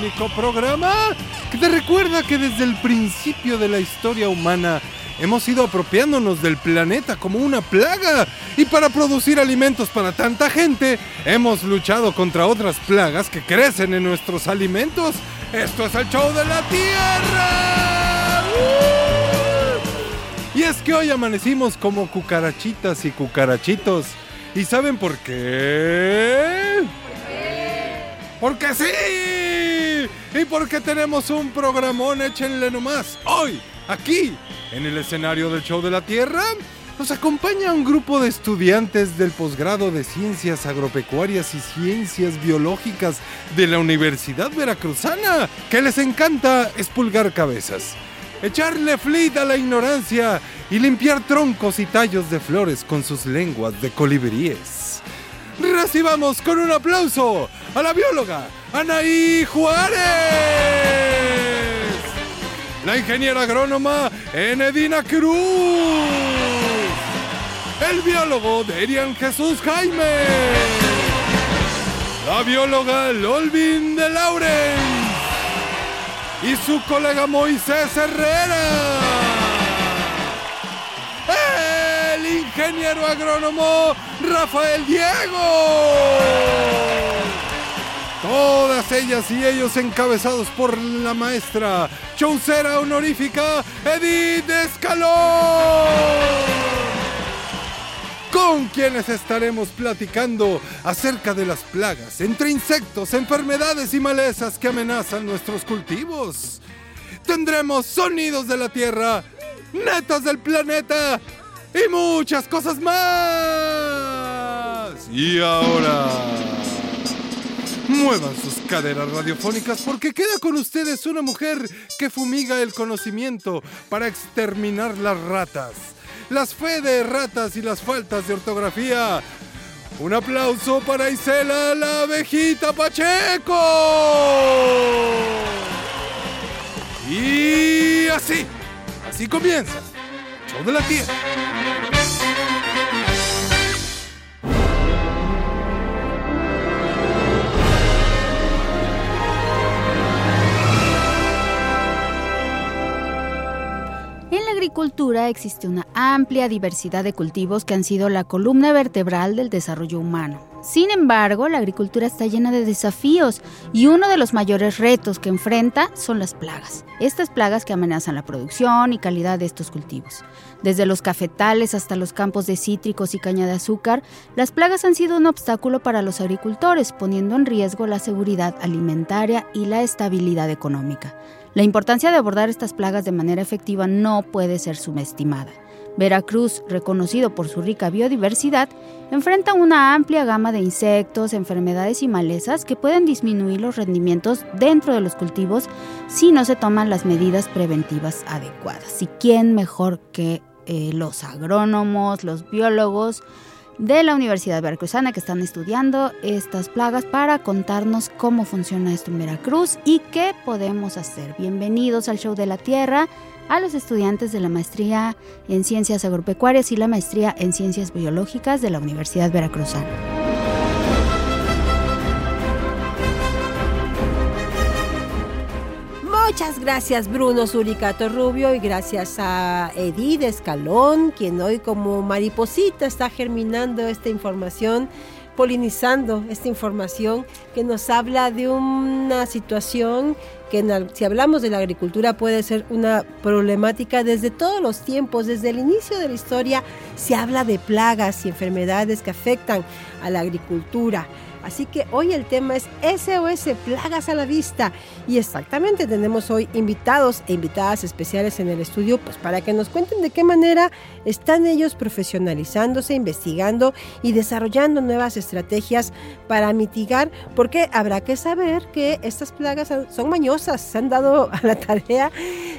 Único programa que te recuerda que desde el principio de la historia humana hemos ido apropiándonos del planeta como una plaga y para producir alimentos para tanta gente hemos luchado contra otras plagas que crecen en nuestros alimentos. Esto es el show de la Tierra. ¡Uh! Y es que hoy amanecimos como cucarachitas y cucarachitos. ¿Y saben por qué? Porque sí. Y porque tenemos un programón, échenle nomás. Hoy, aquí, en el escenario del Show de la Tierra, nos acompaña un grupo de estudiantes del posgrado de Ciencias Agropecuarias y Ciencias Biológicas de la Universidad Veracruzana, que les encanta espulgar cabezas, echarle flit a la ignorancia y limpiar troncos y tallos de flores con sus lenguas de colibríes. Recibamos con un aplauso a la bióloga Anaí Juárez, la ingeniera agrónoma Enedina Cruz, el biólogo Derian Jesús Jaime, la bióloga Lolvin de Lauren y su colega Moisés Herrera. El ingeniero agrónomo Rafael Diego. Todas ellas y ellos encabezados por la maestra chaucera honorífica Edith Escalón. Con quienes estaremos platicando acerca de las plagas, entre insectos, enfermedades y malezas que amenazan nuestros cultivos. Tendremos sonidos de la tierra, netas del planeta y muchas cosas más. Y ahora, muevan sus caderas radiofónicas porque queda con ustedes una mujer que fumiga el conocimiento para exterminar las ratas, las fe de ratas y las faltas de ortografía. Un aplauso para Isela la abejita Pacheco. Y así, así comienza. Show de la Tierra. Agricultura existe una amplia diversidad de cultivos que han sido la columna vertebral del desarrollo humano. Sin embargo, la agricultura está llena de desafíos y uno de los mayores retos que enfrenta son las plagas. Estas plagas que amenazan la producción y calidad de estos cultivos. Desde los cafetales hasta los campos de cítricos y caña de azúcar, las plagas han sido un obstáculo para los agricultores, poniendo en riesgo la seguridad alimentaria y la estabilidad económica. La importancia de abordar estas plagas de manera efectiva no puede ser subestimada. Veracruz, reconocido por su rica biodiversidad, enfrenta una amplia gama de insectos, enfermedades y malezas que pueden disminuir los rendimientos dentro de los cultivos si no se toman las medidas preventivas adecuadas. ¿Y quién mejor que eh, los agrónomos, los biólogos de la Universidad Veracruzana que están estudiando estas plagas para contarnos cómo funciona esto en Veracruz y qué podemos hacer? Bienvenidos al Show de la Tierra a los estudiantes de la maestría en Ciencias Agropecuarias y la maestría en Ciencias Biológicas de la Universidad Veracruzana. Muchas gracias Bruno Suricato Rubio y gracias a Edith Escalón, quien hoy como mariposita está germinando esta información, polinizando esta información que nos habla de una situación que si hablamos de la agricultura puede ser una problemática desde todos los tiempos, desde el inicio de la historia se habla de plagas y enfermedades que afectan a la agricultura. Así que hoy el tema es SOS, plagas a la vista. Y exactamente tenemos hoy invitados e invitadas especiales en el estudio, pues para que nos cuenten de qué manera están ellos profesionalizándose, investigando y desarrollando nuevas estrategias para mitigar, porque habrá que saber que estas plagas son mañosas, se han dado a la tarea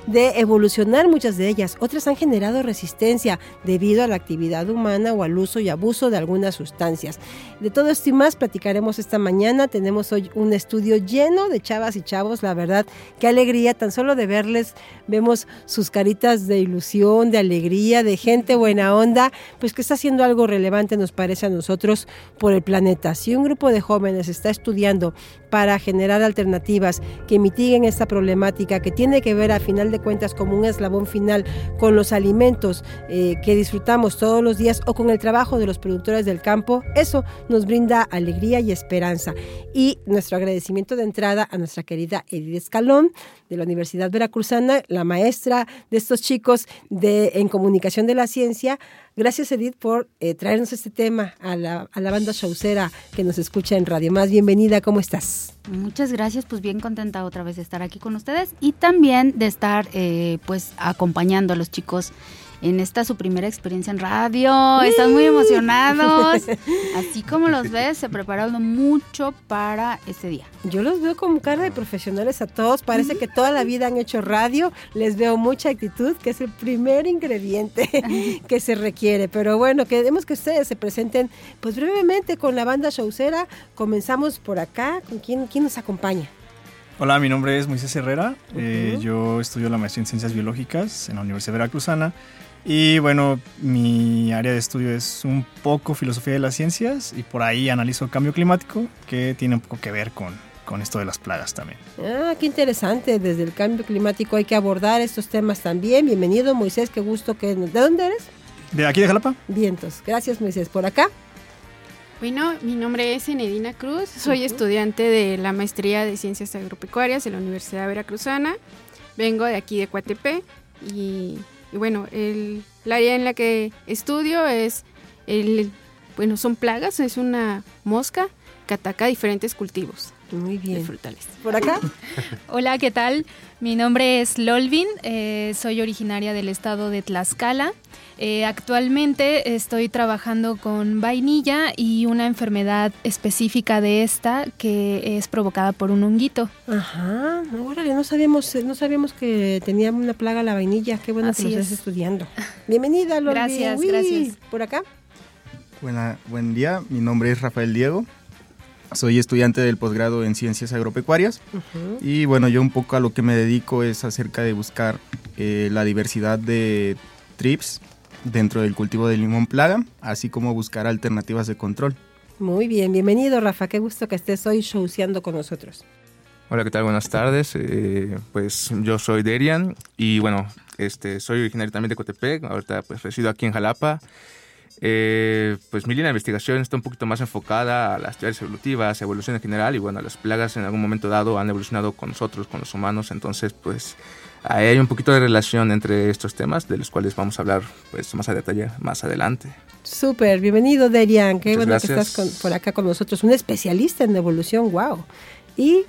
de evolucionar muchas de ellas, otras han generado resistencia debido a la actividad humana o al uso y abuso de algunas sustancias. De todo esto y más platicaremos esta mañana, tenemos hoy un estudio lleno de chavas y chavos, la verdad, qué alegría, tan solo de verles, vemos sus caritas de ilusión, de alegría, de gente buena onda, pues que está haciendo algo relevante nos parece a nosotros por el planeta. Si un grupo de jóvenes está estudiando para generar alternativas que mitiguen esta problemática que tiene que ver a final de cuentas como un eslabón final con los alimentos eh, que disfrutamos todos los días o con el trabajo de los productores del campo, eso nos brinda alegría y esperanza. Y nuestro agradecimiento de entrada a nuestra querida Edith Escalón de la Universidad Veracruzana, la maestra de estos chicos de, en comunicación de la ciencia, Gracias, Edith, por eh, traernos este tema a la, a la banda showcera que nos escucha en Radio Más. Bienvenida, ¿cómo estás? Muchas gracias, pues bien contenta otra vez de estar aquí con ustedes y también de estar eh, pues acompañando a los chicos en esta su primera experiencia en radio. Están muy emocionados. Así como los ves, se prepararon mucho para este día. Yo los veo como cara de profesionales a todos. Parece que toda la vida han hecho radio. Les veo mucha actitud, que es el primer ingrediente que se requiere. Pero bueno, queremos que ustedes se presenten pues brevemente con la banda showcera. Comenzamos por acá. ¿Con quién, quién nos acompaña? Hola, mi nombre es Moisés Herrera. Eh, yo estudio la maestría en Ciencias Biológicas en la Universidad Veracruzana y bueno, mi área de estudio es un poco filosofía de las ciencias y por ahí analizo el cambio climático que tiene un poco que ver con, con esto de las plagas también. Ah, qué interesante. Desde el cambio climático hay que abordar estos temas también. Bienvenido, Moisés. Qué gusto que nos... ¿De dónde eres? De aquí de Jalapa. Vientos. Gracias, Moisés. ¿Por acá? Bueno, mi nombre es Enedina Cruz. Soy estudiante de la maestría de Ciencias Agropecuarias de la Universidad Veracruzana. Vengo de aquí de Coatepe y y bueno, el, área en la que estudio es, el, bueno, son plagas, es una mosca que ataca diferentes cultivos. Muy bien. frutales. ¿Por acá? Hola, ¿qué tal? Mi nombre es Lolvin, eh, soy originaria del estado de Tlaxcala. Eh, actualmente estoy trabajando con vainilla y una enfermedad específica de esta que es provocada por un honguito. Ajá, órale, no sabíamos, no sabíamos que tenía una plaga la vainilla. Qué bueno que lo estás estudiando. Bienvenida, Lolvin. Gracias, gracias. ¿Por acá? Buena, buen día, mi nombre es Rafael Diego. Soy estudiante del posgrado en Ciencias Agropecuarias y bueno, yo un poco a lo que me dedico es acerca de buscar eh, la diversidad de trips dentro del cultivo de limón plaga, así como buscar alternativas de control. Muy bien, bienvenido Rafa, qué gusto que estés hoy showceando con nosotros. Hola, ¿qué tal? Buenas tardes. Eh, pues yo soy Derian y bueno, este, soy originario también de Cotepec, ahorita pues resido aquí en Jalapa. Eh, pues mi línea de investigación está un poquito más enfocada a las teorías evolutivas, evolución en general y bueno, las plagas en algún momento dado han evolucionado con nosotros, con los humanos, entonces pues hay un poquito de relación entre estos temas de los cuales vamos a hablar pues más a detalle más adelante. Súper, bienvenido Derian, qué bueno que estás por acá con nosotros, un especialista en evolución, wow. Y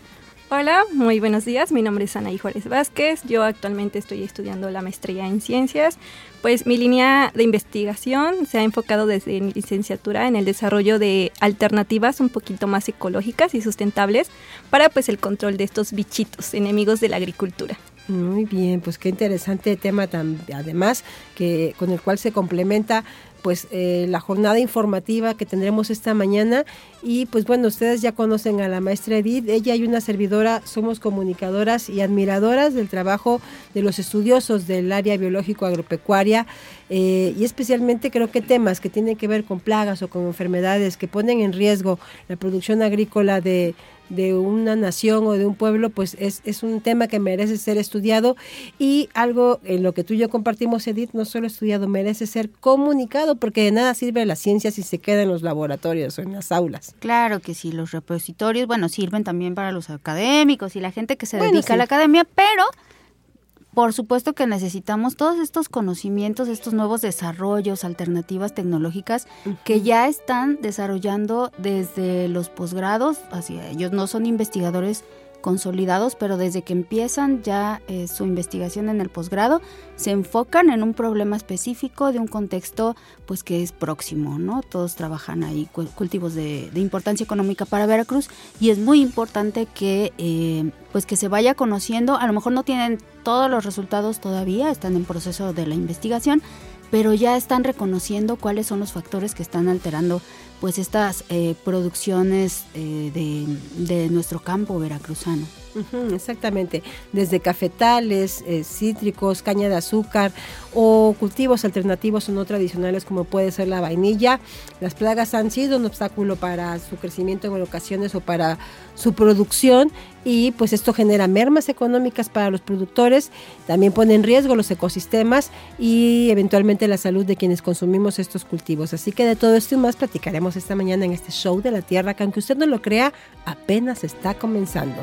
Hola, muy buenos días. Mi nombre es Anaí Juárez Vázquez. Yo actualmente estoy estudiando la maestría en ciencias. Pues mi línea de investigación se ha enfocado desde mi licenciatura en el desarrollo de alternativas un poquito más ecológicas y sustentables para pues el control de estos bichitos enemigos de la agricultura. Muy bien, pues qué interesante tema además que con el cual se complementa pues eh, la jornada informativa que tendremos esta mañana. Y pues bueno, ustedes ya conocen a la maestra Edith, ella y una servidora somos comunicadoras y admiradoras del trabajo de los estudiosos del área biológico agropecuaria eh, y especialmente creo que temas que tienen que ver con plagas o con enfermedades que ponen en riesgo la producción agrícola de de una nación o de un pueblo, pues es, es, un tema que merece ser estudiado y algo en lo que tú y yo compartimos, Edith, no solo estudiado, merece ser comunicado porque de nada sirve la ciencia si se queda en los laboratorios o en las aulas. Claro que sí, los repositorios, bueno, sirven también para los académicos y la gente que se dedica a la academia, pero por supuesto que necesitamos todos estos conocimientos, estos nuevos desarrollos, alternativas tecnológicas que ya están desarrollando desde los posgrados, así ellos no son investigadores consolidados, pero desde que empiezan ya eh, su investigación en el posgrado, se enfocan en un problema específico de un contexto pues que es próximo, ¿no? Todos trabajan ahí cultivos de, importancia económica para Veracruz y es muy importante que eh, pues que se vaya conociendo, a lo mejor no tienen todos los resultados todavía, están en proceso de la investigación, pero ya están reconociendo cuáles son los factores que están alterando pues estas eh, producciones eh, de, de nuestro campo veracruzano exactamente, desde cafetales, eh, cítricos, caña de azúcar o cultivos alternativos o no tradicionales como puede ser la vainilla. Las plagas han sido un obstáculo para su crecimiento en ocasiones o para su producción y pues esto genera mermas económicas para los productores, también pone en riesgo los ecosistemas y eventualmente la salud de quienes consumimos estos cultivos. Así que de todo esto y más platicaremos esta mañana en este show de la Tierra que aunque usted no lo crea, apenas está comenzando.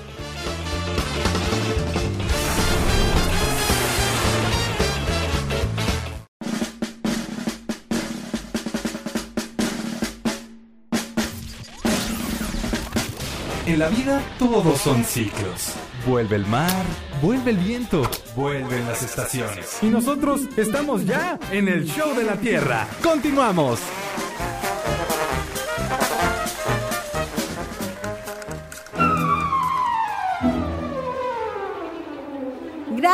En la vida todos son ciclos. Vuelve el mar, vuelve el viento, vuelven las estaciones. Y nosotros estamos ya en el show de la Tierra. Continuamos.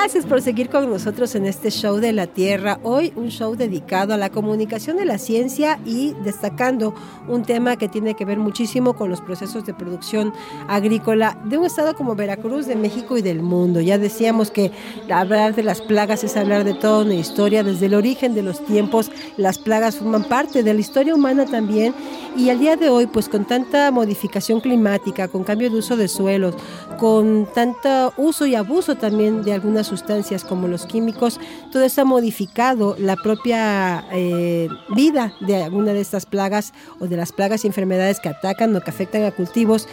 Gracias por seguir con nosotros en este show de la Tierra. Hoy un show dedicado a la comunicación de la ciencia y destacando un tema que tiene que ver muchísimo con los procesos de producción agrícola de un estado como Veracruz, de México y del mundo. Ya decíamos que hablar de las plagas es hablar de toda una historia. Desde el origen de los tiempos, las plagas forman parte de la historia humana también. Y al día de hoy, pues con tanta modificación climática, con cambio de uso de suelos, con tanto uso y abuso también de algunas sustancias como los químicos, todo esto ha modificado la propia eh, vida de alguna de estas plagas o de las plagas y enfermedades que atacan o que afectan a cultivos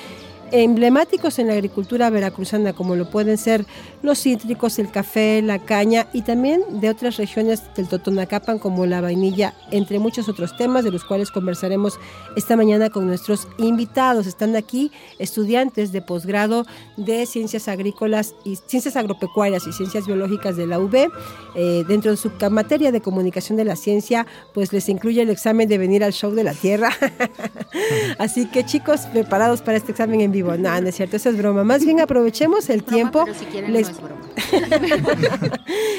emblemáticos en la agricultura veracruzana, como lo pueden ser los cítricos, el café, la caña y también de otras regiones del Totonacapan como la vainilla, entre muchos otros temas de los cuales conversaremos esta mañana con nuestros invitados. Están aquí estudiantes de posgrado de Ciencias Agrícolas y Ciencias Agropecuarias y Ciencias Biológicas de la UB. Eh, dentro de su materia de comunicación de la ciencia, pues les incluye el examen de venir al show de la Tierra. Así que chicos, preparados para este examen en vivo. No, no es cierto, eso es broma. Más bien aprovechemos el tiempo.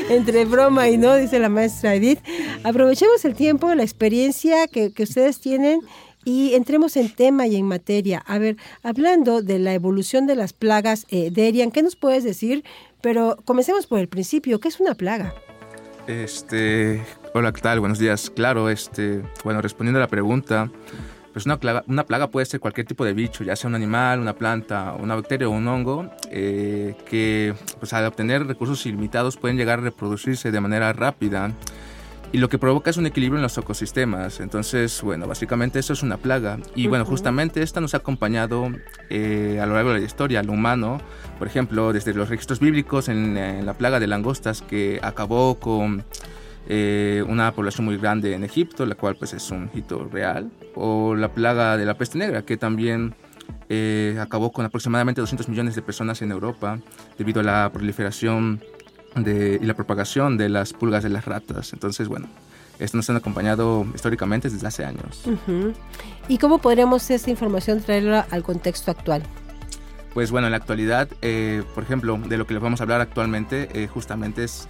Entre broma y no, dice la maestra Edith. Aprovechemos el tiempo, la experiencia que, ustedes tienen y entremos en tema y en materia. A ver, hablando de la evolución de las plagas, eh, Derian, ¿qué nos puedes decir? Pero comencemos por el principio. ¿Qué es una plaga? Este, hola, ¿qué tal? Buenos días. Claro, este, bueno, respondiendo a la pregunta, pues una plaga, una plaga puede ser cualquier tipo de bicho, ya sea un animal, una planta, una bacteria o un hongo, eh, que pues al obtener recursos ilimitados pueden llegar a reproducirse de manera rápida y lo que provoca es un equilibrio en los ecosistemas. Entonces, bueno, básicamente eso es una plaga. Y bueno, justamente esta nos ha acompañado eh, a lo largo de la historia, al humano, por ejemplo, desde los registros bíblicos en, en la plaga de langostas que acabó con eh, una población muy grande en Egipto, la cual pues es un hito real, o la plaga de la peste negra, que también eh, acabó con aproximadamente 200 millones de personas en Europa debido a la proliferación de, y la propagación de las pulgas de las ratas. Entonces, bueno, esto nos han acompañado históricamente desde hace años. ¿Y cómo podríamos esta información traerla al contexto actual? Pues bueno, en la actualidad, eh, por ejemplo, de lo que les vamos a hablar actualmente, justamente es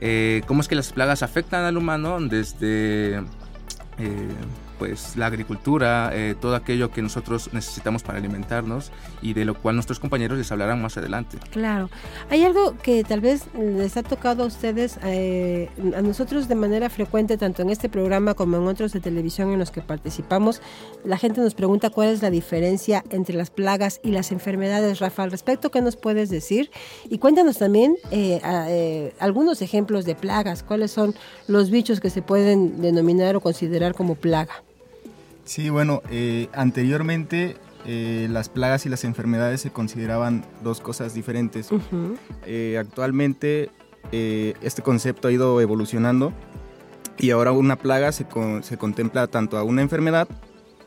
eh, cómo es que las plagas afectan al humano desde, eh, pues la agricultura, eh, todo aquello que nosotros necesitamos para alimentarnos y de lo cual nuestros compañeros les hablarán más adelante. Claro. Hay algo que tal vez les ha tocado a ustedes, eh, a nosotros de manera frecuente, tanto en este programa como en otros de televisión en los que participamos, la gente nos pregunta cuál es la diferencia entre las plagas y las enfermedades. Rafa, al respecto, ¿qué nos puedes decir? Y cuéntanos también eh, algunos ejemplos de plagas, cuáles son los bichos que se pueden denominar o considerar como plaga. Sí, bueno, eh, anteriormente eh, las plagas y las enfermedades se consideraban dos cosas diferentes. Eh, actualmente este concepto ha ido evolucionando y ahora una plaga se, se, contempla tanto a una enfermedad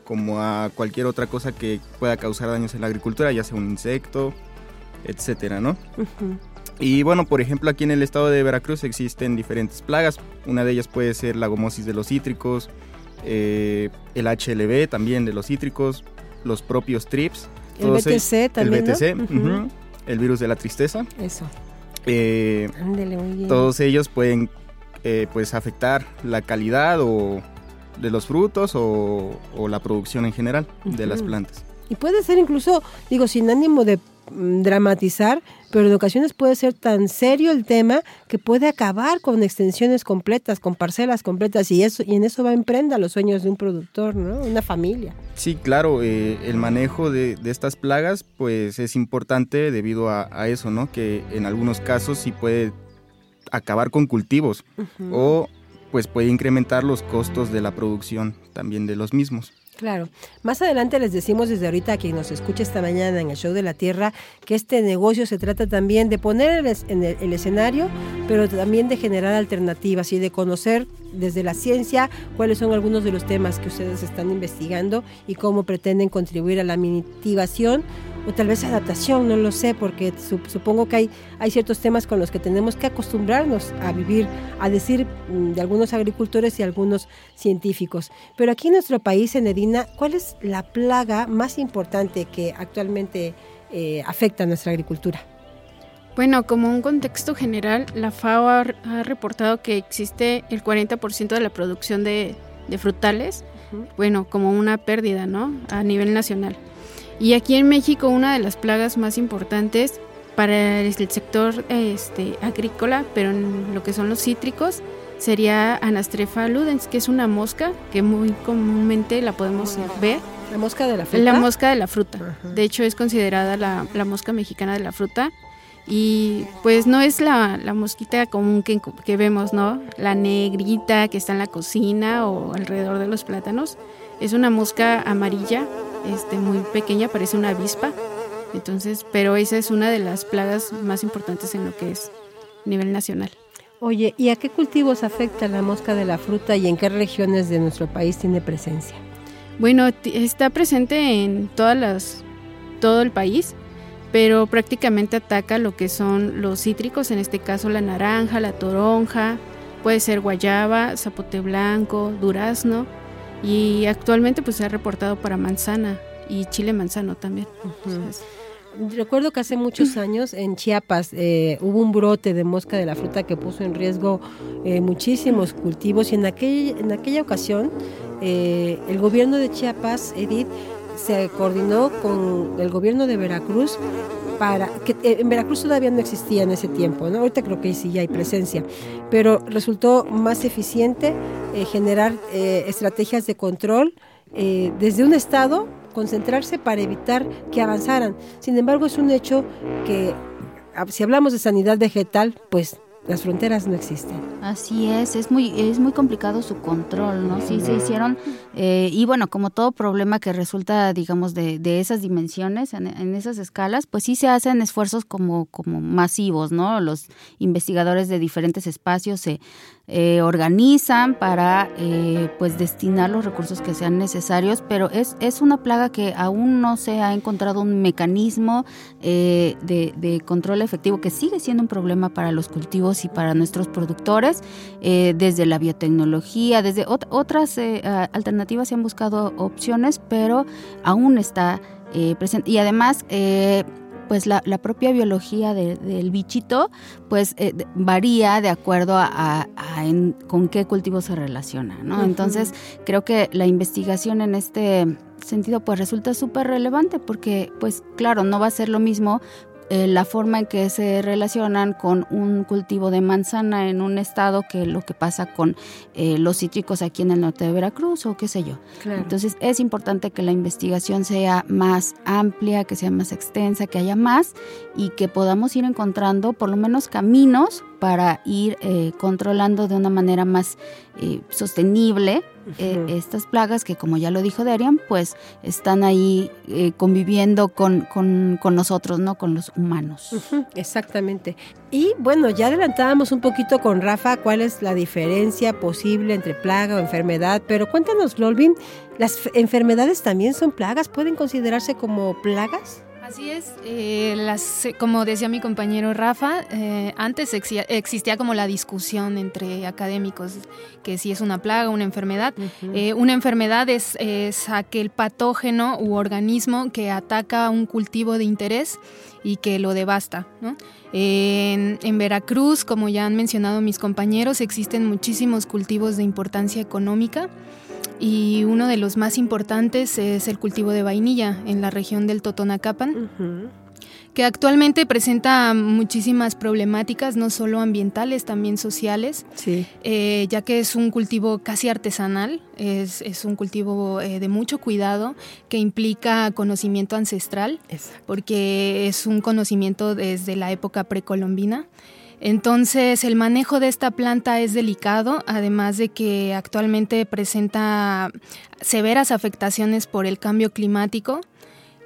como a cualquier otra cosa que pueda causar daños en la agricultura, ya sea un insecto, etcétera, ¿no? Y bueno, por ejemplo, aquí en el estado de Veracruz existen diferentes plagas. Una de ellas puede ser la gomosis de los cítricos, eh, el HLB también de los cítricos, los propios TRIPS. El BTC también. El BTC, el virus de la tristeza. Eso. Eh, muy bien. Todos ellos pueden eh, pues afectar la calidad o de los frutos o, la producción en general de las plantas. Y puede ser incluso, digo, sin ánimo de dramatizar, pero en ocasiones puede ser tan serio el tema que puede acabar con extensiones completas, con parcelas completas, y eso y en eso va en prenda los sueños de un productor, ¿no? Una familia. Sí, claro, eh, el manejo de, estas plagas, pues es importante debido a, eso, ¿no? Que en algunos casos sí puede acabar con cultivos o pues puede incrementar los costos de la producción también de los mismos. Claro. Más adelante les decimos desde ahorita a quien nos escucha esta mañana en el Show de la Tierra que este negocio se trata también de poner en el, escenario, pero también de generar alternativas y de conocer desde la ciencia cuáles son algunos de los temas que ustedes están investigando y cómo pretenden contribuir a la mitigación o tal vez adaptación, no lo sé, porque supongo que hay, hay ciertos temas con los que tenemos que acostumbrarnos a vivir, a decir mm, de algunos agricultores y algunos científicos. Pero aquí en nuestro país, en Edina, ¿cuál es la plaga más importante que actualmente eh, afecta a nuestra agricultura? Bueno, como un contexto general, la FAO ha, reportado que existe el 40% de la producción de, frutales, bueno, como una pérdida, ¿no? A nivel nacional. Y aquí en México una de las plagas más importantes para el sector este, agrícola, pero en lo que son los cítricos, sería Anastrefa ludens, que es una mosca que muy comúnmente la podemos ver. ¿La mosca de la fruta? La mosca de la fruta. De hecho, es considerada la, mosca mexicana de la fruta. Y pues no es la, mosquita común que, que, vemos, ¿no? La negrita que está en la cocina o alrededor de los plátanos. Es una mosca amarilla este, muy pequeña, parece una avispa. Entonces, pero esa es una de las plagas más importantes en lo que es a nivel nacional. Oye, ¿y a qué cultivos afecta la mosca de la fruta y en qué regiones de nuestro país tiene presencia? Bueno, está presente en todas las, todo el país, pero prácticamente ataca lo que son los cítricos, en este caso la naranja, la toronja, puede ser guayaba, zapote blanco, durazno y actualmente pues se ha reportado para manzana y chile manzano también. Recuerdo que hace muchos años en Chiapas eh, hubo un brote de mosca de la fruta que puso en riesgo eh, muchísimos cultivos y en, aquel, en aquella ocasión eh, el gobierno de Chiapas, Edith, se coordinó con el gobierno de Veracruz para que en Veracruz todavía no existía en ese tiempo, ¿no? ahorita creo que sí ya hay presencia, pero resultó más eficiente generar estrategias de control desde un estado concentrarse para evitar que avanzaran. Sin embargo, es un hecho que ah, si hablamos de sanidad vegetal, pues las fronteras no existen. Así es, es muy, es muy complicado su control, ¿no? Sí, se hicieron, eh, y bueno, como todo problema que resulta, digamos, de, de esas dimensiones, en, en, esas escalas, pues sí se hacen esfuerzos como, como masivos, ¿no? Los investigadores de diferentes espacios se, eh, organizan para eh, pues destinar los recursos que sean necesarios, pero es, es una plaga que aún no se ha encontrado un mecanismo eh, de, control efectivo que sigue siendo un problema para los cultivos y para nuestros productores, desde la biotecnología, desde otras alternativas se han buscado opciones, pero aún está presente. Y además pues la, propia biología del bichito pues eh, varía de acuerdo a, con qué cultivo se relaciona, ¿no? Entonces creo que la investigación en este sentido pues resulta súper relevante porque pues claro, no va a ser lo mismo eh, la forma en que se relacionan con un cultivo de manzana en un estado que lo que pasa con eh, los cítricos aquí en el norte de Veracruz o qué sé yo. Entonces es importante que la investigación sea más amplia, que sea más extensa, que haya más y que podamos ir encontrando por lo menos caminos para ir eh, controlando de una manera más sostenible eh, estas plagas que, como ya lo dijo Darian, pues están ahí eh, conviviendo con, nosotros, ¿no? Con los humanos. exactamente. Y bueno, ya adelantábamos un poquito con Rafa cuál es la diferencia posible entre plaga o enfermedad, pero cuéntanos, Lolvin, ¿las enfermedades también son plagas? ¿Pueden considerarse como plagas? Así es, eh, las, como decía mi compañero Rafa, eh, antes existía, como la discusión entre académicos que si es una plaga o una enfermedad. Eh, una enfermedad es, aquel patógeno u organismo que ataca un cultivo de interés y que lo devasta. En, en, Veracruz, como ya han mencionado mis compañeros, existen muchísimos cultivos de importancia económica y uno de los más importantes es el cultivo de vainilla en la región del Totonacapan. que actualmente presenta muchísimas problemáticas, no solo ambientales, también sociales, eh, ya que es un cultivo casi artesanal, es, un cultivo eh, de mucho cuidado que implica conocimiento ancestral, porque es un conocimiento desde la época precolombina. Entonces el manejo de esta planta es delicado, además de que actualmente presenta severas afectaciones por el cambio climático,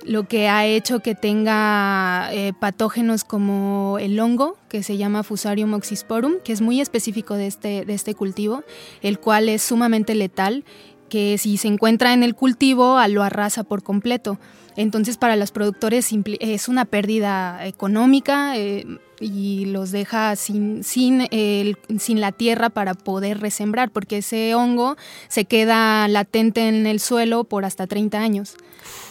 lo que ha hecho que tenga eh, patógenos como el hongo, que se llama Fusarium oxysporum, que es muy específico de este, de este cultivo, el cual es sumamente letal, que si se encuentra en el cultivo lo arrasa por completo. Entonces para los productores es una pérdida económica, eh, y los deja sin, sin, el, sin la tierra para poder resembrar, porque ese hongo se queda latente en el suelo por hasta 30 años.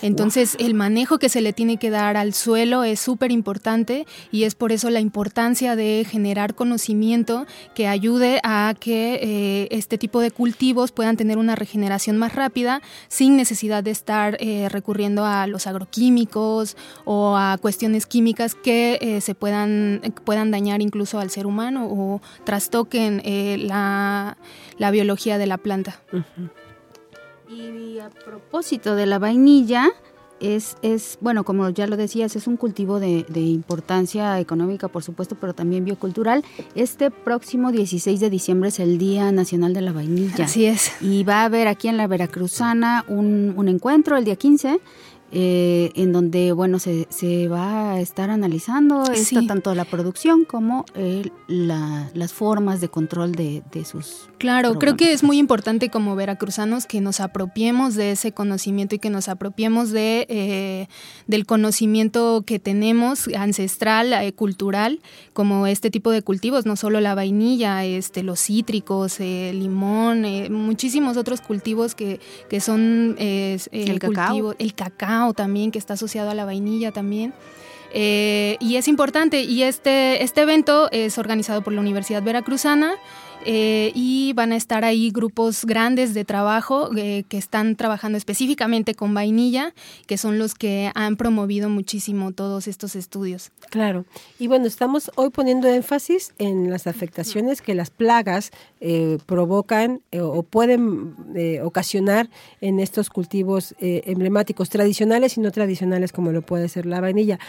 Entonces, el manejo que se le tiene que dar al suelo es súper importante y es por eso la importancia de generar conocimiento que ayude a que eh, este tipo de cultivos puedan tener una regeneración más rápida sin necesidad de estar eh, recurriendo a los agroquímicos o a cuestiones químicas que eh, se puedan, puedan dañar incluso al ser humano o trastoquen la, biología de la planta. Y a propósito de la vainilla, es, es, bueno, como ya lo decías, es un cultivo de, de, importancia económica, por supuesto, pero también biocultural. Este próximo 16 de diciembre es el Día Nacional de la Vainilla. Así es. Y va a haber aquí en la Veracruzana un, un encuentro el día 15 eh, en donde bueno se, se, va a estar analizando tanto la producción como eh, las formas de control de, sus claro creo que es muy importante como veracruzanos que nos apropiemos de ese conocimiento y que nos apropiemos de eh, del conocimiento que tenemos ancestral cultural como este tipo de cultivos no solo la vainilla este los cítricos el limón muchísimos otros cultivos que, que son el, cacao. el cacao también, que está asociado a la vainilla también. Eh, y es importante, y este, este evento es organizado por la Universidad Veracruzana eh, y van a estar ahí grupos grandes de trabajo eh, que están trabajando específicamente con vainilla, que son los que han promovido muchísimo todos estos estudios. Claro, y bueno, estamos hoy poniendo énfasis en las afectaciones que las plagas eh, provocan o pueden ocasionar en estos cultivos emblemáticos tradicionales y no tradicionales como lo puede ser la vainilla.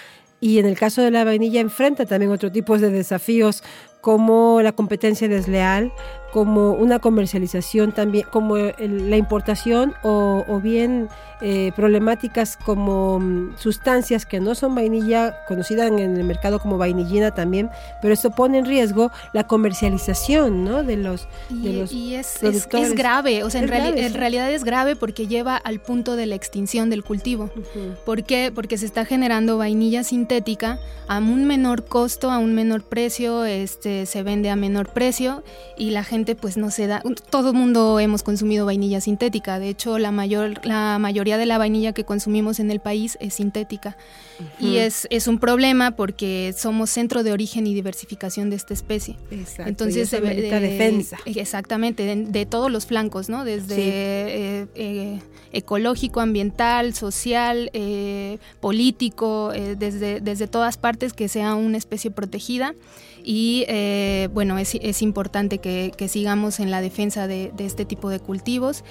Y en el caso de la vainilla enfrenta también otro tipo de desafíos como la competencia desleal, como una comercialización también, como la importación o, bien eh, problemáticas como mm, sustancias que no son vainilla, conocidas en el mercado como vainillina también, pero esto pone en riesgo la comercialización ¿no? de los, y, es, grave, o sea, en, realidad es grave porque lleva al punto de la extinción del cultivo. ¿Por qué? Porque se está generando vainilla sintética a un menor costo, a un menor precio, este, se vende a menor precio y la gente pues no se da, todo el mundo hemos consumido vainilla sintética, de hecho la, mayor, la mayoría de la vainilla que consumimos en el país es sintética y es, es un problema porque somos centro de origen y diversificación de esta especie. Exacto, Entonces, eso amerita de- defensa. Exactamente, de, de todos los flancos, ¿no? Desde Sí. eh, eh, ecológico, ambiental, social, eh, político, eh, desde, desde todas partes que sea una especie protegida. Y eh, bueno, es, es importante que, que sigamos en la defensa de, de este tipo de cultivos.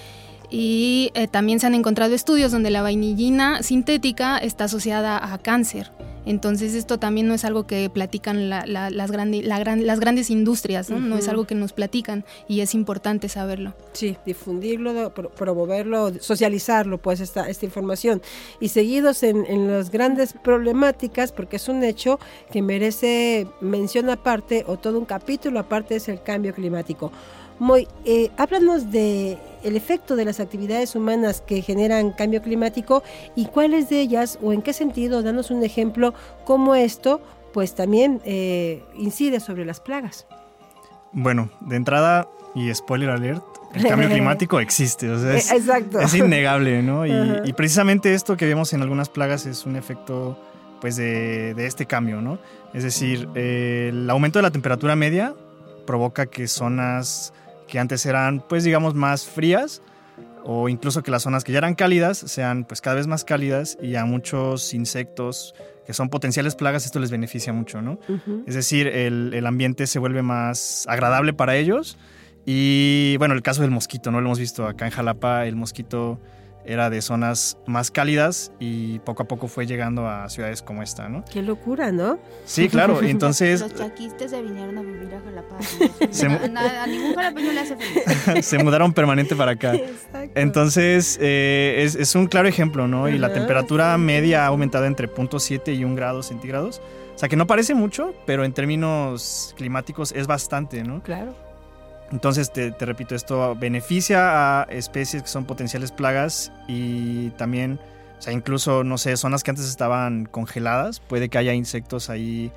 Y eh, también se han encontrado estudios donde la vainillina sintética está asociada a cáncer. Entonces esto también no es algo que platican la- la- las, grande- la gran- las grandes industrias, ¿no? No es algo que nos platican y es importante saberlo. Sí, difundirlo, pro- promoverlo, socializarlo, pues esta, esta información. Y seguidos en, en las grandes problemáticas, porque es un hecho que merece mención aparte o todo un capítulo aparte, es el cambio climático. Muy, eh, háblanos de el efecto de las actividades humanas que generan cambio climático y cuáles de ellas o en qué sentido, danos un ejemplo, cómo esto pues también eh, incide sobre las plagas. Bueno, de entrada, y spoiler alert, el cambio climático existe, o sea, es, Eh, Exacto. es innegable, ¿no? Y, y precisamente esto que vemos en algunas plagas es un efecto, pues, de, de este cambio, ¿no? Es decir, eh, el aumento de la temperatura media provoca que zonas que antes eran, pues, digamos, más frías, o incluso que las zonas que ya eran cálidas sean, pues, cada vez más cálidas y a muchos insectos que son potenciales plagas esto les beneficia mucho, ¿no? Es decir, el, el ambiente se vuelve más agradable para ellos. Y bueno, el caso del mosquito, ¿no? Lo hemos visto acá en Jalapa, el mosquito era de zonas más cálidas y poco a poco fue llegando a ciudades como esta, ¿no? Qué locura, ¿no? Sí, claro, entonces Los chaquistes se vinieron a vivir a Jalapa. No, a ningún jalapeño le hace feliz. se mudaron permanente para acá. Exacto. Entonces, eh, es, es un claro ejemplo, ¿no? Y la temperatura sí. media ha aumentado entre 0.7 y 1 grado centígrados. O sea, que no parece mucho, pero en términos climáticos es bastante, ¿no? Claro. Entonces, te, te repito, esto beneficia a especies que son potenciales plagas y también, o sea, incluso, no sé, zonas que antes estaban congeladas, puede que haya insectos ahí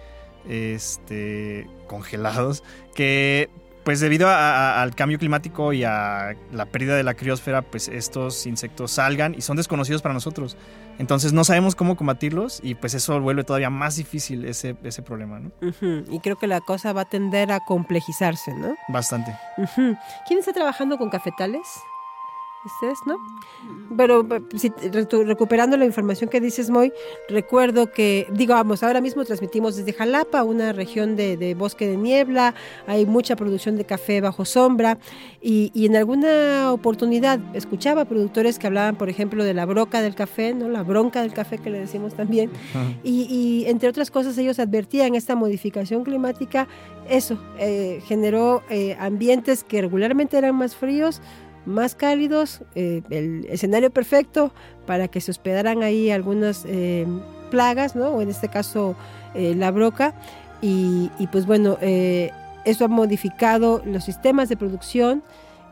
este, congelados que, pues debido a- a- al cambio climático y a la pérdida de la criosfera, pues estos insectos salgan y son desconocidos para nosotros. Entonces no sabemos cómo combatirlos y pues eso vuelve todavía más difícil ese, ese problema, ¿no? Y creo que la cosa va a tender a complejizarse, ¿no? Bastante. ¿Quién está trabajando con cafetales? Ustedes, ¿no? Pero si, recuperando la información que dices, Moy, recuerdo que, digamos, ahora mismo transmitimos desde Jalapa, una región de, de bosque de niebla, hay mucha producción de café bajo sombra, y, y en alguna oportunidad escuchaba productores que hablaban, por ejemplo, de la broca del café, ¿no? La bronca del café que le decimos también, y, y, entre otras cosas ellos advertían esta modificación climática, eso eh, generó eh, ambientes que regularmente eran más fríos, más cálidos, eh, el escenario perfecto para que se hospedaran ahí algunas eh, plagas, ¿no? O en este caso eh, la broca. Y, y, pues bueno, eso ha modificado los sistemas de producción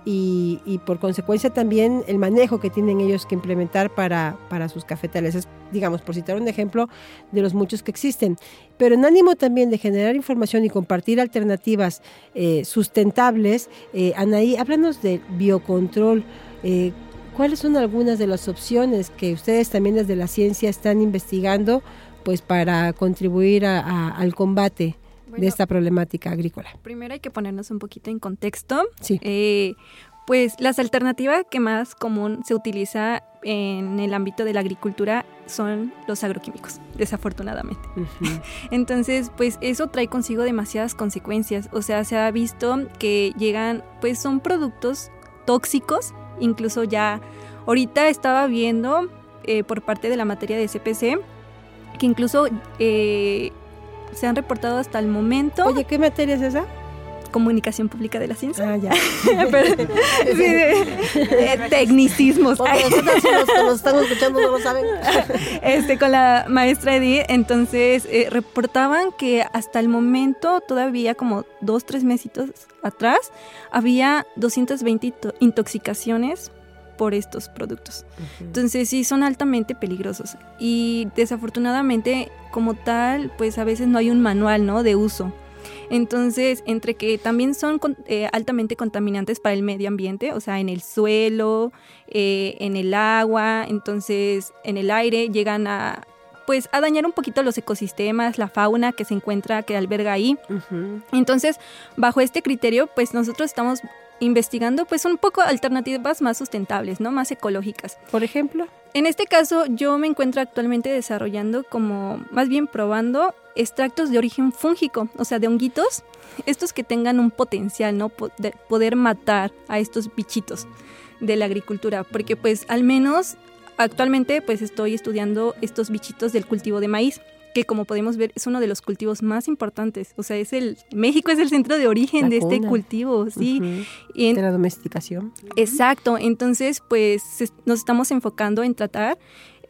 y, y, por consecuencia también el manejo que tienen ellos que implementar para, para sus cafetales. Es, digamos, por citar un ejemplo de los muchos que existen. Pero en ánimo también de generar información y compartir alternativas eh, sustentables, eh, Anaí, háblanos del biocontrol. Eh, ¿Cuáles son algunas de las opciones que ustedes también desde la ciencia están investigando pues para contribuir a, al combate? Bueno, de esta problemática agrícola. Primero hay que ponernos un poquito en contexto. Sí. Eh, pues las alternativas que más común se utiliza en el ámbito de la agricultura son los agroquímicos, desafortunadamente. Uh -huh. Entonces, pues eso trae consigo demasiadas consecuencias. O sea, se ha visto que llegan, pues son productos tóxicos, incluso ya ahorita estaba viendo eh, por parte de la materia de CPC que incluso eh, se han reportado hasta el momento. Oye, ¿qué materia es esa? Comunicación pública de la ciencia. Ah, ya. Pero, sí, de, de, tecnicismos. Nosotros, los que nos están escuchando no lo saben. Este, con la maestra Edith, entonces eh, reportaban que hasta el momento, todavía como dos, tres mesitos atrás, había 220 intoxicaciones por estos productos. Uh -huh. Entonces sí son altamente peligrosos y desafortunadamente como tal pues a veces no hay un manual, ¿no? de uso. Entonces, entre que también son eh, altamente contaminantes para el medio ambiente, o sea, en el suelo, eh, en el agua, entonces en el aire llegan a pues a dañar un poquito los ecosistemas, la fauna que se encuentra, que alberga ahí. Entonces, bajo este criterio, pues nosotros estamos investigando pues un poco alternativas más sustentables, ¿no? Más ecológicas. Por ejemplo. En este caso yo me encuentro actualmente desarrollando como, más bien probando extractos de origen fúngico, o sea, de honguitos, estos que tengan un potencial, ¿no? De poder matar a estos bichitos de la agricultura, porque pues al menos actualmente pues estoy estudiando estos bichitos del cultivo de maíz que como podemos ver es uno de los cultivos más importantes. O sea, es el México es el centro de origen de este cultivo, sí. de la domesticación. Exacto. Entonces, pues nos estamos enfocando en tratar,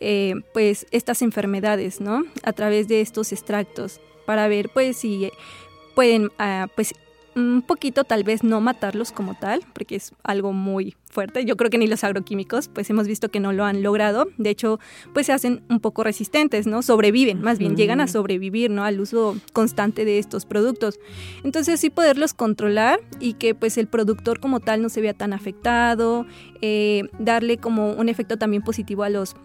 eh, pues, estas enfermedades, ¿no? A través de estos extractos para ver, pues, si pueden, uh, pues, un poquito tal vez no matarlos como tal, porque es algo muy fuerte. Yo creo que ni los agroquímicos, pues hemos visto que no lo han logrado. De hecho, pues se hacen un poco resistentes, ¿no? Sobreviven, más bien llegan a sobrevivir, ¿no? Al uso constante de estos productos. Entonces sí poderlos controlar y que pues el productor como tal no se vea tan afectado, eh, darle como un efecto también positivo a los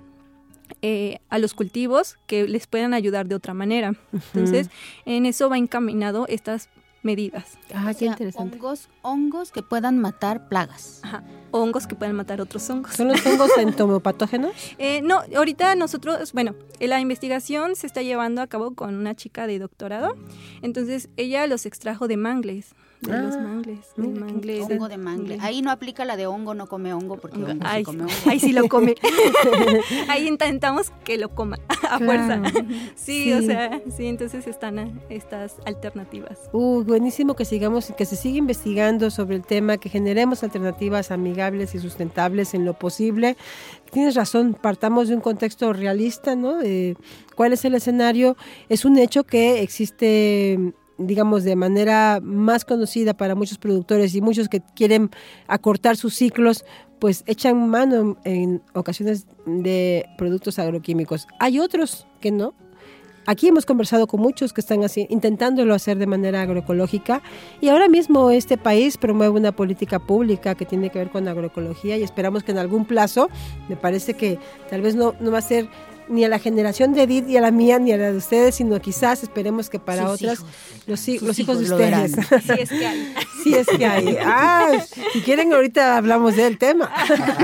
eh, a los cultivos que les puedan ayudar de otra manera. Entonces, en eso va encaminado estas medidas. Ah, qué interesante. Hongos, hongos que puedan matar plagas. Ajá. Hongos que puedan matar otros hongos. ¿Son los hongos entomopatógenos? eh, no, ahorita nosotros, bueno, la investigación se está llevando a cabo con una chica de doctorado. Entonces, ella los extrajo de mangles de los ah, mangles. De Hongo de mangle. Ahí no aplica la de hongo, no come hongo, porque hongo ahí, come hongo. Ahí sí lo come. ahí intentamos que lo coma a fuerza. Sí, o sea, sí, entonces están estas alternativas. Uh, buenísimo que sigamos, que se siga investigando sobre el tema, que generemos alternativas amigables y sustentables en lo posible. Tienes razón, partamos de un contexto realista, ¿no? De cuál es el escenario. Es un hecho que existe digamos, de manera más conocida para muchos productores y muchos que quieren acortar sus ciclos, pues echan mano en ocasiones de productos agroquímicos. Hay otros que no. Aquí hemos conversado con muchos que están así, intentándolo hacer de manera agroecológica y ahora mismo este país promueve una política pública que tiene que ver con agroecología y esperamos que en algún plazo, me parece que tal vez no, no va a ser ni a la generación de Edith y a la mía ni a la de ustedes, sino quizás esperemos que para otras los, los hijos, de ustedes. Sí es que hay. Sí es que hay. Ah, si quieren ahorita hablamos del tema.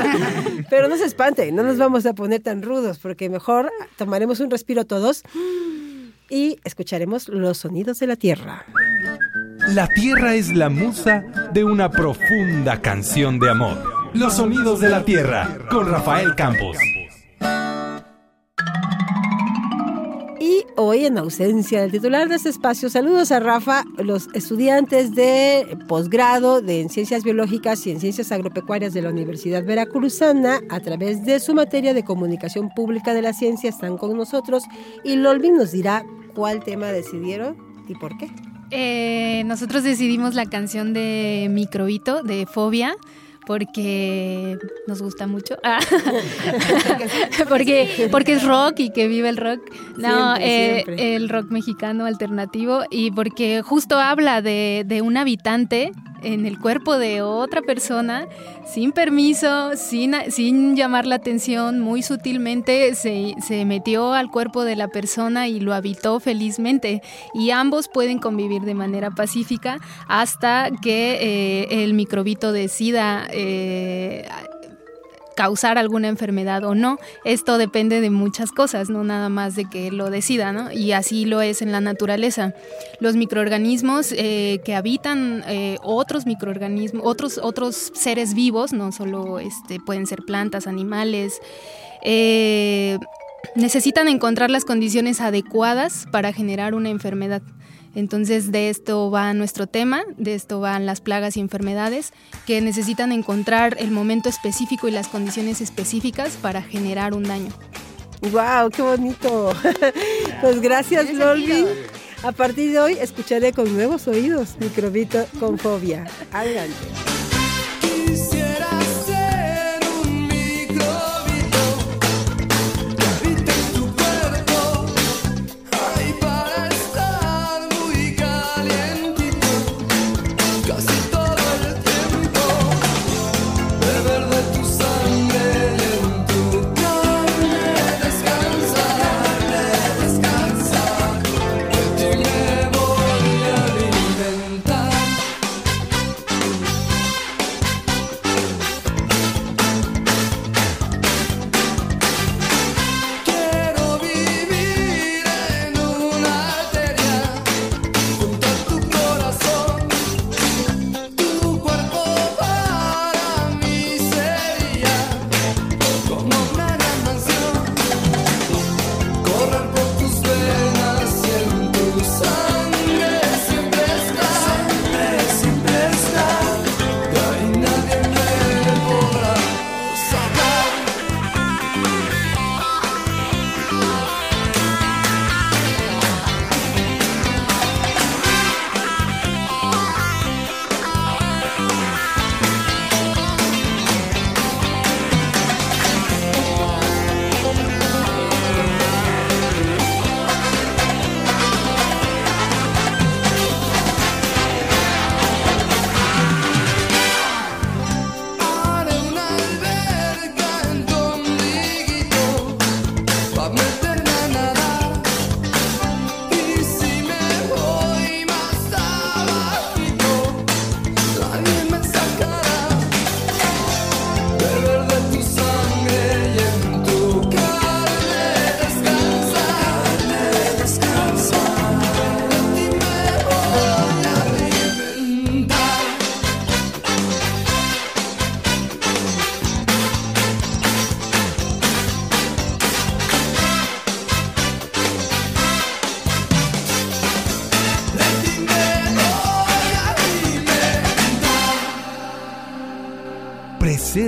Pero no se espanten, no nos vamos a poner tan rudos porque mejor tomaremos un respiro todos y escucharemos los sonidos de la tierra. La tierra es la musa de una profunda canción de amor. Los sonidos de la tierra con Rafael Campos. Hoy, en ausencia del titular de este espacio, saludos a Rafa, los estudiantes de posgrado de en Ciencias Biológicas y en Ciencias Agropecuarias de la Universidad Veracruzana, a través de su materia de Comunicación Pública de la Ciencia, están con nosotros. Y Lolvin nos dirá cuál tema decidieron y por qué. Eh, nosotros decidimos la canción de Microhito, de Fobia porque nos gusta mucho. Ah. porque, porque es rock y que vive el rock. No, eh, el rock mexicano alternativo y porque justo habla de, de un habitante en el cuerpo de otra persona, sin permiso, sin, sin llamar la atención, muy sutilmente se, se, metió al cuerpo de la persona y lo habitó felizmente. Y ambos pueden convivir de manera pacífica hasta que eh, el microbito decida eh, causar alguna enfermedad o no. Esto depende de muchas cosas, no nada más de que lo decida, ¿no? Y así lo es en la naturaleza. Los microorganismos eh, que habitan eh, otros microorganismos, otros, otros seres vivos, no solo este, pueden ser plantas, animales, eh, necesitan encontrar las condiciones adecuadas para generar una enfermedad. Entonces de esto va nuestro tema, de esto van las plagas y enfermedades que necesitan encontrar el momento específico y las condiciones específicas para generar un daño. ¡Wow! ¡Qué bonito! pues gracias, Lolvin. A partir de hoy escucharé con nuevos oídos Microbito con fobia. Adelante.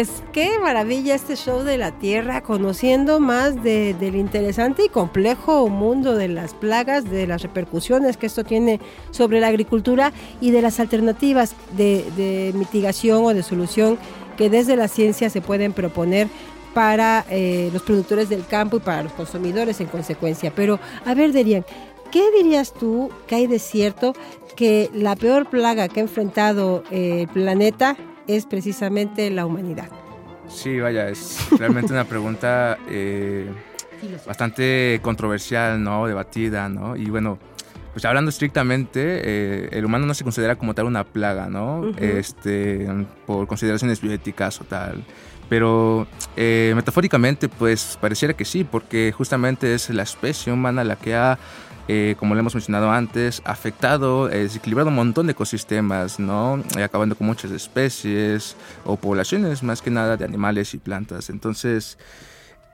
Pues qué maravilla este show de la Tierra, conociendo más de- del interesante y complejo mundo de las plagas, de las repercusiones que esto tiene sobre la agricultura y de las alternativas de, mitigación o de solución que desde la ciencia se pueden proponer para eh, los productores del campo y para los consumidores en consecuencia. Pero, a ver, Derian, ¿qué dirías tú que hay de cierto que la peor plaga que ha enfrentado eh, el planeta es precisamente la humanidad? Sí, vaya, es realmente una pregunta eh, bastante controversial, ¿no? Debatida, ¿no? Y bueno, pues hablando estrictamente, eh, el humano no se considera como tal una plaga, ¿no? Ujú. Este, por consideraciones bioéticas o tal. Pero eh, metafóricamente, pues pareciera que sí, porque justamente es la especie humana la que ha, eh, como lo hemos mencionado antes, afectado, eh, desequilibrado un montón de ecosistemas, ¿no? Eh, acabando con muchas especies o poblaciones, más que nada, de animales y plantas. Entonces,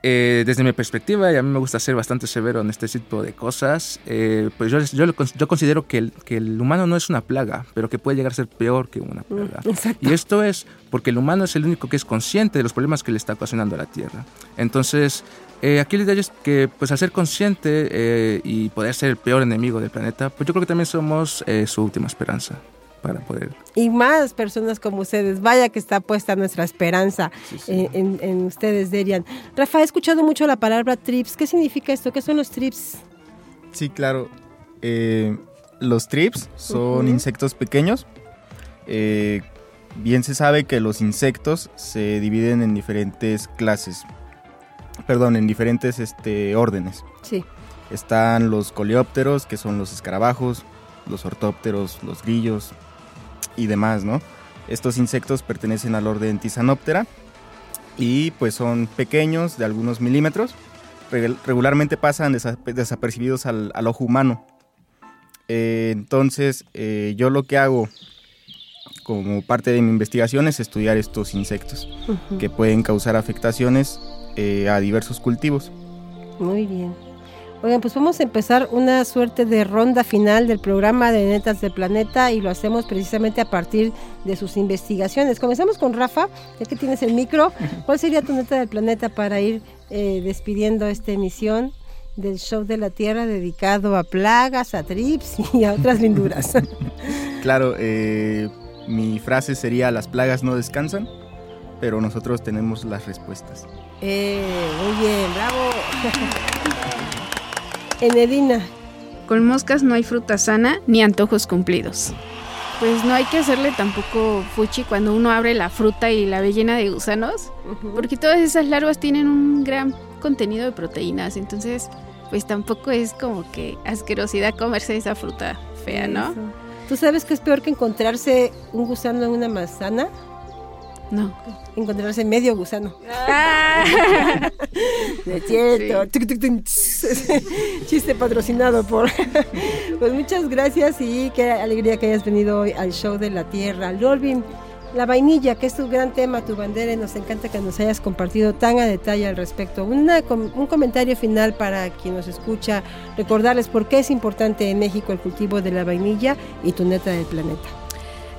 eh, desde mi perspectiva, y a mí me gusta ser bastante severo en este tipo de cosas, eh, pues yo, yo, yo considero que el, que el humano no es una plaga, pero que puede llegar a ser peor que una plaga. Y esto es porque el humano es el único que es consciente de los problemas que le está ocasionando a la Tierra. Entonces, eh, aquí el detalle es que, pues al ser consciente eh, y poder ser el peor enemigo del planeta, pues yo creo que también somos eh, su última esperanza para poder Y más personas como ustedes. Vaya que está puesta nuestra esperanza Sí, sí. En, en- en ustedes, Derian. Rafa, he escuchado mucho la palabra trips. ¿Qué significa esto? ¿Qué son los trips? Sí, claro. Eh, los trips son insectos pequeños. Eh, bien se sabe que los insectos se dividen en diferentes clases. Perdón, en diferentes este, órdenes. Sí. Están los coleópteros, que son los escarabajos, los ortópteros, los grillos y demás, ¿no? Estos insectos pertenecen al orden Tisanoptera y pues son pequeños, de algunos milímetros. Reg- regularmente pasan desa- desapercibidos al, al ojo humano. Eh, entonces, eh, yo lo que hago como parte de mi investigación es estudiar estos insectos que pueden causar afectaciones eh, a diversos cultivos. Muy bien. Oigan, pues vamos a empezar una suerte de ronda final del programa de Netas del Planeta y lo hacemos precisamente a partir de sus investigaciones. Comenzamos con Rafa, ya que tienes el micro. ¿Cuál sería tu neta del planeta para ir eh, despidiendo esta emisión del Show de la Tierra dedicado a plagas, a trips y a otras linduras? Claro, eh, mi frase sería las plagas no descansan, pero nosotros tenemos las respuestas. eh, muy bien, bravo. Enedina. Con moscas no hay fruta sana ni antojos cumplidos. Pues no hay que hacerle tampoco fuchi cuando uno abre la fruta y la ve llena de gusanos, porque todas esas larvas tienen un gran contenido de proteínas, entonces pues tampoco es como que asquerosidad comerse esa fruta fea, ¿no? Eso. ¿Tú sabes que es peor que encontrarse un gusano en una manzana? No. Encontrarse medio gusano. No es cierto. Chiste patrocinado por. pues muchas gracias y qué alegría que hayas venido hoy al show de la tierra. Lolvin, la vainilla, que es tu gran tema, tu bandera, y nos encanta que nos hayas compartido tan a detalle al respecto. Una com- un comentario final para quien nos escucha, recordarles por qué es importante en México el cultivo de la vainilla y tu neta del planeta.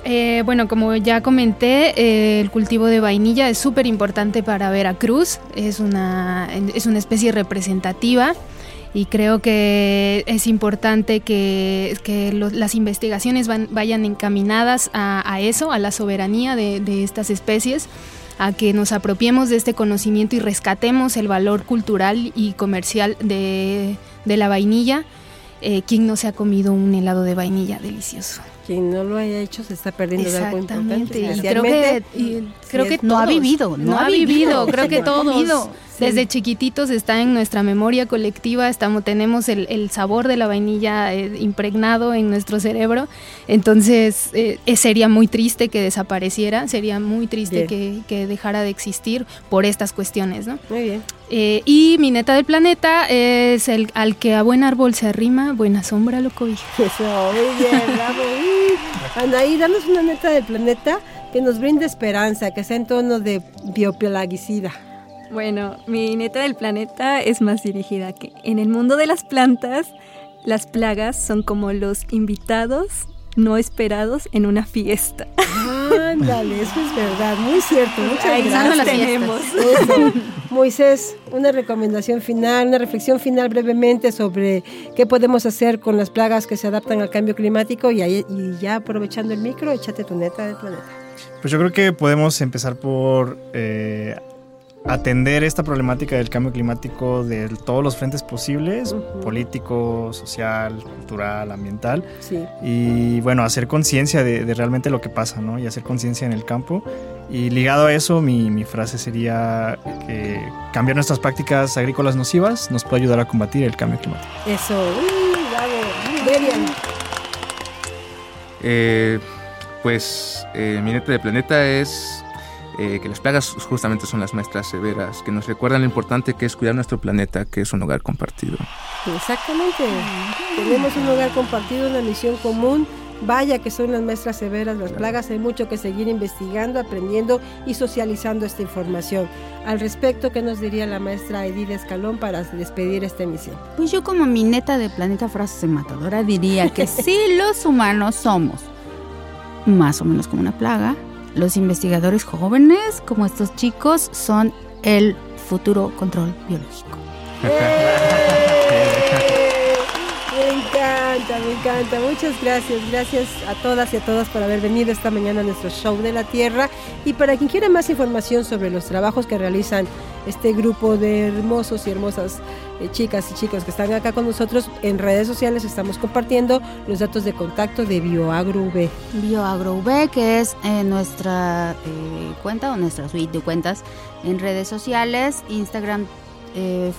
Eh, bueno, como ya comenté, eh, el cultivo de vainilla es súper importante para Veracruz. Es una, es una especie representativa y creo que es importante que, que las investigaciones vayan encaminadas a, eso, a la soberanía de, de estas especies, a que nos apropiemos de este conocimiento y rescatemos el valor cultural y comercial de, de la vainilla. Eh, ¿Quién no se ha comido un helado de vainilla delicioso? Quien no lo haya hecho se está perdiendo de algo importante. Exactamente. Y creo que, y si creo es- que no ha vivido, no, ha vivido. Creo que todos, desde chiquititos, está en nuestra memoria colectiva. Estamos, tenemos el, el sabor de la vainilla eh, impregnado en nuestro cerebro. Entonces, eh, eh, sería muy triste que desapareciera. Sería muy triste que, que dejara de existir por estas cuestiones, ¿no? Muy bien. Eh, y mi neta del planeta es el al que a buen árbol se arrima, buena sombra lo cobija. Eso, muy bien, bravo. Anaí, danos una neta del planeta que nos brinde esperanza, que sea en tono de biopelagicida. Bueno, mi neta del planeta es más dirigida que en el mundo de las plantas, las plagas son como los invitados no esperados en una fiesta. Ándale, eso es verdad, muy cierto. Muchas Ahí gracias. las tenemos. Moisés, una recomendación final, una reflexión final brevemente sobre qué podemos hacer con las plagas que se adaptan al cambio climático y, ahí- y ya aprovechando el micro, échate tu neta del planeta. Pues yo creo que podemos empezar por eh, atender esta problemática del cambio climático de todos los frentes posibles, político, social, cultural, ambiental. Sí. Y bueno, hacer conciencia de, de realmente lo que pasa, ¿no? Y hacer conciencia en el campo. Y ligado a eso, mi, mi frase sería que cambiar nuestras prácticas agrícolas nocivas nos puede ayudar a combatir el cambio climático. Eso, uy, bravo. Derian. Eh, pues eh, mi neta de planeta es eh, que las plagas justamente son las maestras severas, que nos recuerdan lo importante que es cuidar nuestro planeta, que es un hogar compartido. Exactamente. Tenemos un hogar compartido, una misión común. Vaya que son las maestras severas, las plagas. Hay mucho que seguir investigando, aprendiendo y socializando esta información. Al respecto, ¿qué nos diría la maestra Edith Escalón para despedir esta emisión? Pues yo como mi neta de planeta frase matadora diría que si los humanos somos más o menos como una plaga, los investigadores jóvenes como estos chicos son el futuro control biológico. me encanta. Muchas gracias. Gracias a todas y a todos por haber venido esta mañana a nuestro show de la Tierra. Y para quien quiera más información sobre los trabajos que realizan este grupo de hermosos y hermosas eh, chicas y chicos que están acá con nosotros, en redes sociales estamos compartiendo los datos de contacto de BioAgro V. BioAgro V, que es eh, nuestra eh, cuenta o nuestra suite de cuentas en redes sociales, Instagram,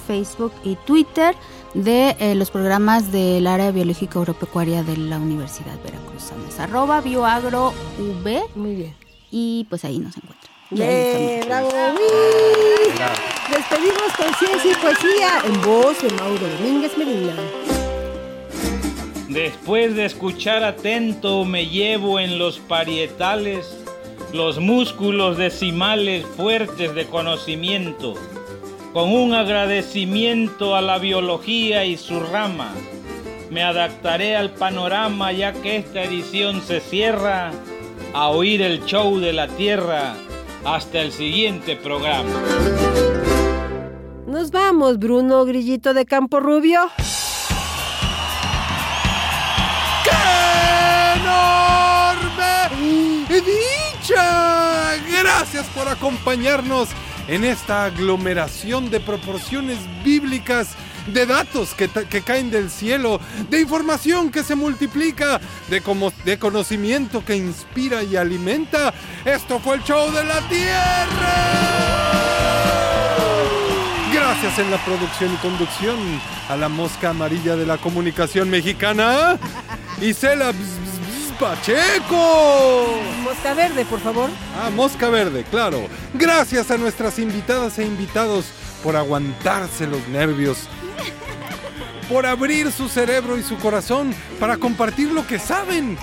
Facebook y Twitter de eh, los programas del área biológica agropecuaria de la Universidad Veracruzana. Es arroba BioAgro V. Muy bien. Y pues ahí nos encuentran. Y ahí ¡Eh, estamos. ¡Bravo! Despedimos con ciencia y poesía en voz de Mauro Domínguez Medina. Después de escuchar atento me llevo en los parietales los músculos decimales fuertes de conocimiento, con un agradecimiento a la biología y su rama. Me adaptaré al panorama ya que esta edición se cierra a oír el show de la Tierra hasta el siguiente programa. Nos vamos, Bruno Grillito de Campo Rubio. enorme dicha. Gracias por acompañarnos en esta aglomeración de proporciones bíblicas, de datos que, caen del cielo, de información que se multiplica, de, como, de conocimiento que inspira y alimenta. Esto fue el show de la tierra. Gracias en la producción y conducción a la mosca amarilla de la comunicación mexicana, Isela Pacheco. Mosca verde, por favor. Ah, mosca verde, claro. Gracias a nuestras invitadas e invitados por aguantarse los nervios, por abrir su cerebro y su corazón para compartir lo que saben,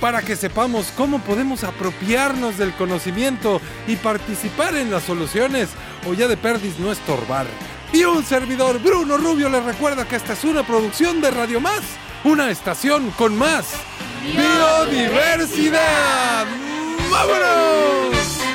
para que sepamos cómo podemos apropiarnos del conocimiento y participar en las soluciones o ya de perdis no estorbar. Y un servidor, Bruno Rubio, les recuerda que esta es una producción de Radio Más, una estación con más biodiversidad. ¡Vámonos!